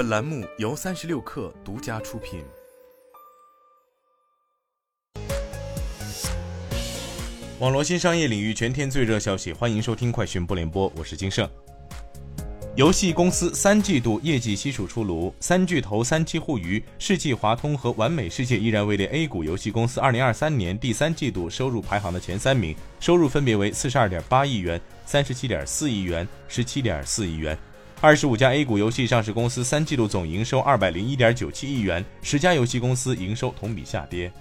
本栏目由三十六氪独家出品。网络新商业领域全天最热消息，欢迎收听快讯不联播，我是金盛。游戏公司三季度业绩悉数出炉，三巨头三七互娱、世纪华通和完美世界依然位列 A 股游戏公司二零二三年第三季度收入排行的前三名，收入分别为四十二点八亿元、三十七点四亿元、十七点四亿元。二十五家 A 股游戏上市公司三季度总营收二百零一点九七亿元，十家游戏公司营收同比下跌。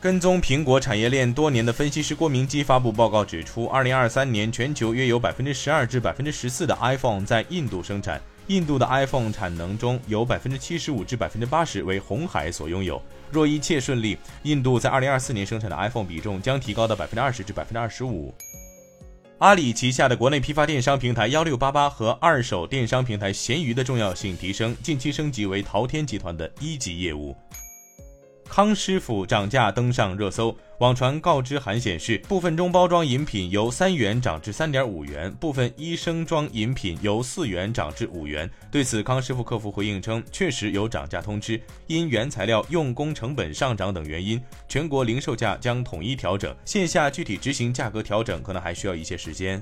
跟踪苹果产业链多年的分析师郭明基发布报告指出，二零二三年全球约有百分之十二至百分之十四的 iPhone 在印度生产，印度的 iPhone 产能中有百分之七十五至百分之八十为红海所拥有。若一切顺利，印度在二零二四年生产的 iPhone 比重将提高到百分之二十至百分之二十五。阿里旗下的国内批发电商平台幺六八八和二手电商平台闲鱼的重要性提升，近期升级为淘天集团的一级业务。康师傅涨价登上热搜，网传告知函显示，部分中包装饮品由三元涨至三点五元，部分医生装饮品由四元涨至五元。对此，康师傅客服回应称，确实有涨价通知，因原材料、用工成本上涨等原因，全国零售价将统一调整，线下具体执行价格调整可能还需要一些时间。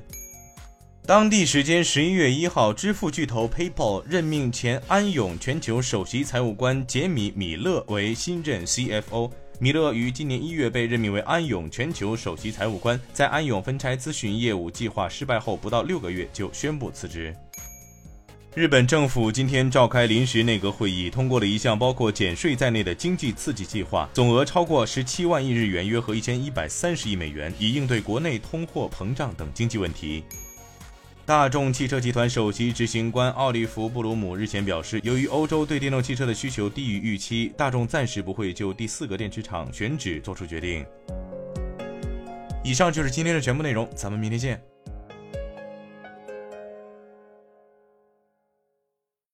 当地时间十一月一号，支付巨头 PayPal 任命前安永全球首席财务官杰米·米勒为新任 CFO。米勒于今年一月被任命为安永全球首席财务官，在安永分拆咨询业务计划失败后不到六个月就宣布辞职。日本政府今天召开临时内阁会议，通过了一项包括减税在内的经济刺激计划，总额超过十七万亿日元，约合一千一百三十亿美元，以应对国内通货膨胀等经济问题。大众汽车集团首席执行官奥利弗·布鲁姆日前表示，由于欧洲对电动汽车的需求低于预期，大众暂时不会就第四个电池厂选址做出决定。以上就是今天的全部内容，咱们明天见。